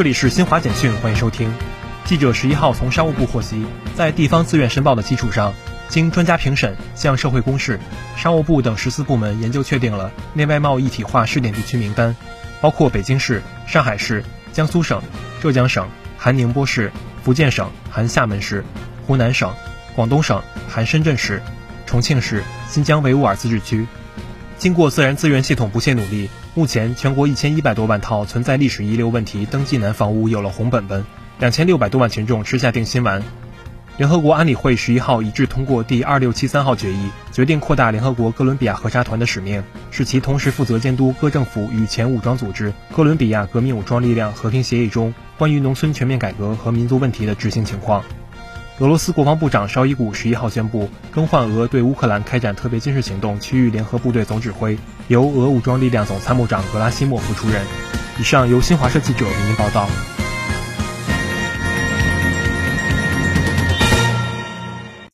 这里是新华简讯，欢迎收听。记者十一号从商务部获悉，在地方自愿申报的基础上，经专家评审、向社会公示，商务部等十四部门研究确定了内外贸一体化试点地区名单，包括北京市、上海市、江苏省、浙江省含宁波市、福建省含厦门市、湖南省、广东省含深圳市、重庆市、新疆维吾尔自治区。经过自然资源系统不懈努力，目前全国一千一百多万套存在历史遗留问题登记难房屋有了红本本，两千六百多万群众吃下定心丸。联合国安理会十一号一致通过第二六七三号决议，决定扩大联合国哥伦比亚核查团的使命，使其同时负责监督各政府与前武装组织哥伦比亚革命武装力量和平协议中关于农村全面改革和民族问题的执行情况。俄罗斯国防部长绍伊古十一号宣布更换俄对乌克兰开展特别军事行动区域联合部队总指挥，由俄武装力量总参谋长格拉西莫夫出任。以上由新华社记者为您报道。